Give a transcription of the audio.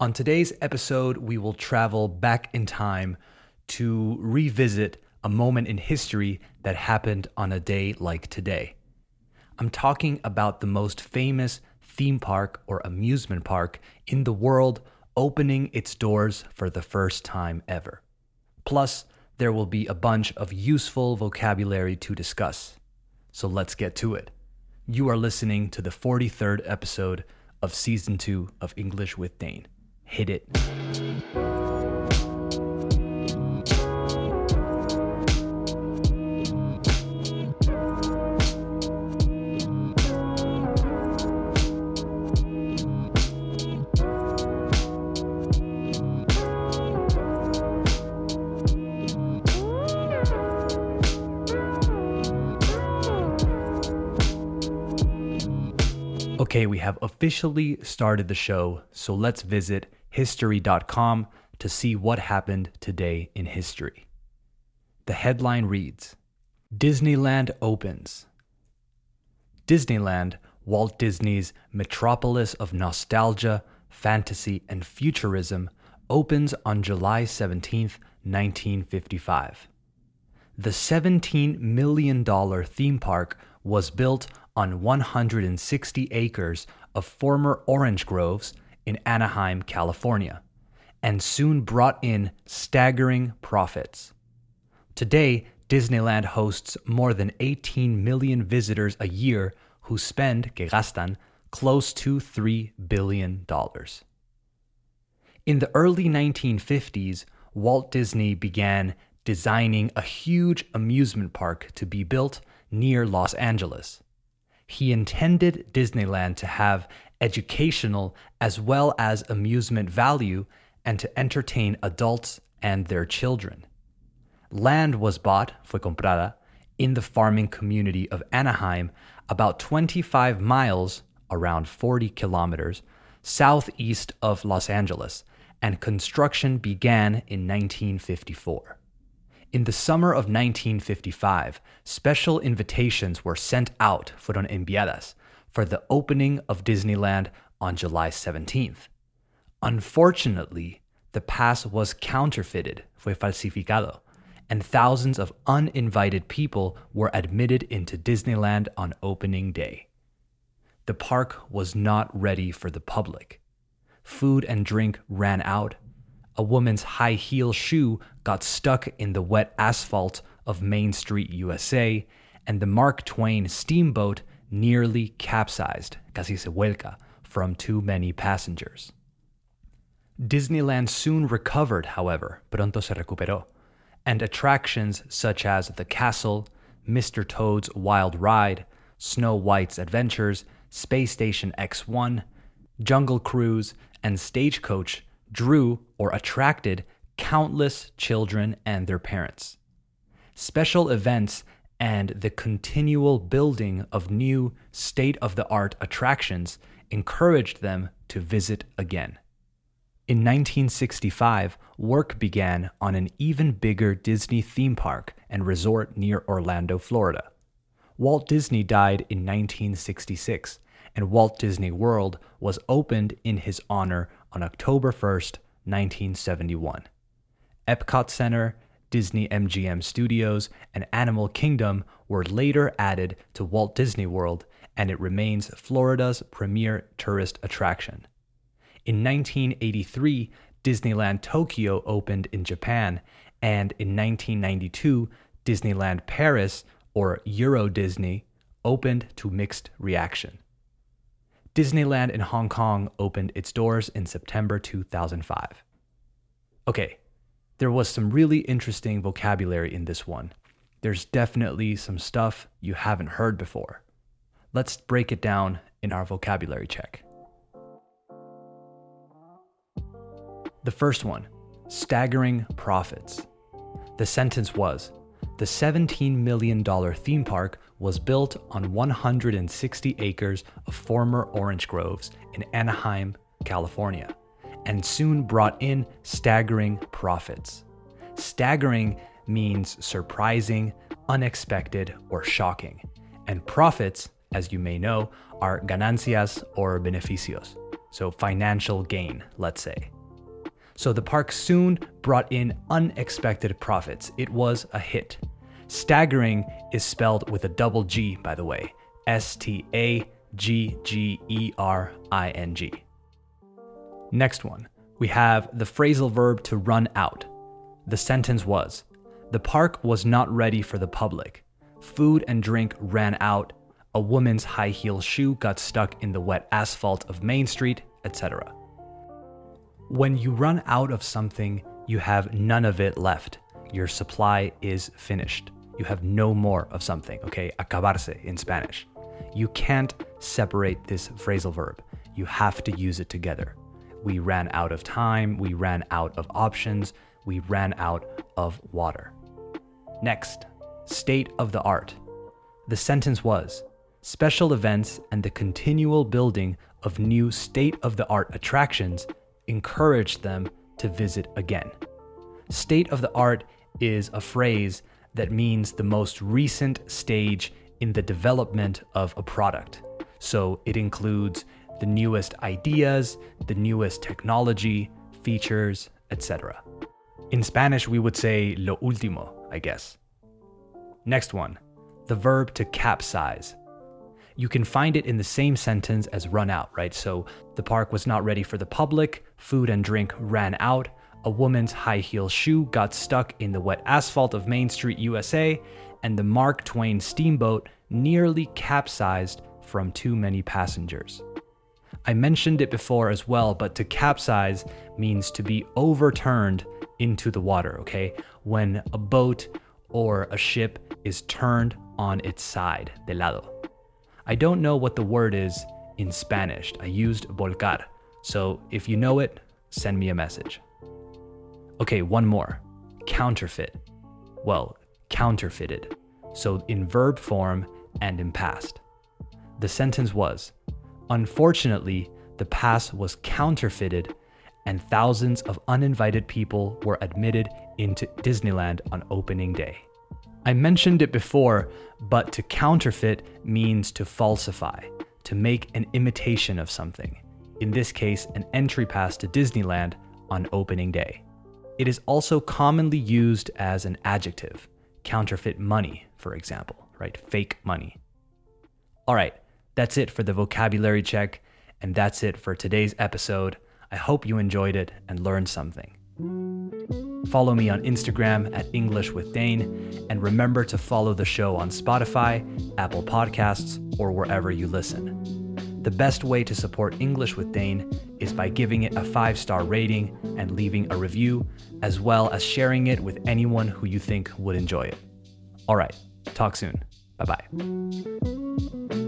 On today's episode, we will travel back in time to revisit a moment in history that happened on a day like today. I'm talking about the most famous theme park or amusement park in the world opening its doors for the first time ever. Plus, there will be a bunch of useful vocabulary to discuss. So let's get to it. You are listening to the 43rd episode of Season 2 of English with Dane. Hit it. Okay, we have officially started the show, so let's visit history.com to see what happened today in history. The headline reads Disneyland opens. Disneyland, Walt Disney's metropolis of nostalgia, fantasy, and futurism, opens on July 17, 1955. The $17 million theme park was built on 160 acres of former orange groves in Anaheim, California, and soon brought in staggering profits. Today, Disneyland hosts more than 18 million visitors a year who spend, que gastan, close to $3 billion. In the early 1950s, Walt Disney began designing a huge amusement park to be built near Los Angeles he intended Disneyland to have educational as well as amusement value and to entertain adults and their children. Land was bought, fue comprada, in the farming community of Anaheim, about 25 miles, around 40 kilometers, southeast of Los Angeles, and construction began in 1954. In the summer of 1955, special invitations were sent out, fueron enviadas, for the opening of Disneyland on July 17th. Unfortunately, the pass was counterfeited, fue falsificado, and thousands of uninvited people were admitted into Disneyland on opening day. The park was not ready for the public. Food and drink ran out, a woman's high heel shoe got stuck in the wet asphalt of Main Street, USA, and the Mark Twain steamboat nearly capsized, casi se vuelca, from too many passengers. Disneyland soon recovered, however, pronto se recuperó, and attractions such as the castle, Mr. Toad's Wild Ride, Snow White's Adventures, Space Station X1, Jungle Cruise, and Stagecoach drew or attracted countless children and their parents. Special events and the continual building of new state of the art attractions encouraged them to visit again. In 1965, work began on an even bigger Disney theme park and resort near Orlando, Florida. Walt Disney died in 1966, and Walt Disney World was opened in his honor on October 1st, 1971. Epcot Center, Disney MGM Studios, and Animal Kingdom were later added to Walt Disney World, and it remains Florida's premier tourist attraction. In 1983, Disneyland Tokyo opened in Japan, and in 1992, Disneyland Paris, or Euro Disney, opened to mixed reaction. Disneyland in Hong Kong opened its doors in September 2005. Okay, there was some really interesting vocabulary in this one. There's definitely some stuff you haven't heard before. Let's break it down in our vocabulary check. The first one staggering profits. The sentence was the $17 million theme park was built on 160 acres of former orange groves in Anaheim, California, and soon brought in staggering profits. Staggering means surprising, unexpected, or shocking, and profits, as you may know, are ganancias or beneficios, so financial gain, let's say. So the park soon brought in unexpected profits. It was a hit. Staggering is spelled with a double G, by the way S T A G G E R I N G. Next one, we have the phrasal verb to run out. The sentence was The park was not ready for the public. Food and drink ran out. A woman's high heel shoe got stuck in the wet asphalt of Main Street, etc. When you run out of something, you have none of it left. Your supply is finished you have no more of something, okay? Acabarse in Spanish. You can't separate this phrasal verb. You have to use it together. We ran out of time, we ran out of options, we ran out of water. Next, state of the art. The sentence was special events and the continual building of new state of the art attractions encouraged them to visit again. State of the art is a phrase that means the most recent stage in the development of a product. So it includes the newest ideas, the newest technology, features, etc. In Spanish, we would say lo último, I guess. Next one, the verb to capsize. You can find it in the same sentence as run out, right? So the park was not ready for the public, food and drink ran out, a woman's high heel shoe got stuck in the wet asphalt of Main Street, USA, and the Mark Twain steamboat nearly capsized from too many passengers. I mentioned it before as well, but to capsize means to be overturned into the water, okay? When a boat or a ship is turned on its side, de lado. I don't know what the word is in Spanish. I used volcar. So if you know it, send me a message. Okay, one more. Counterfeit. Well, counterfeited. So in verb form and in past. The sentence was Unfortunately, the pass was counterfeited and thousands of uninvited people were admitted into Disneyland on opening day. I mentioned it before, but to counterfeit means to falsify, to make an imitation of something. In this case, an entry pass to Disneyland on opening day. It is also commonly used as an adjective, counterfeit money, for example, right? Fake money. All right, that's it for the vocabulary check, and that's it for today's episode. I hope you enjoyed it and learned something. Follow me on Instagram at English with Dane, and remember to follow the show on Spotify, Apple Podcasts, or wherever you listen. The best way to support English with Dane is by giving it a five star rating and leaving a review, as well as sharing it with anyone who you think would enjoy it. All right, talk soon. Bye bye.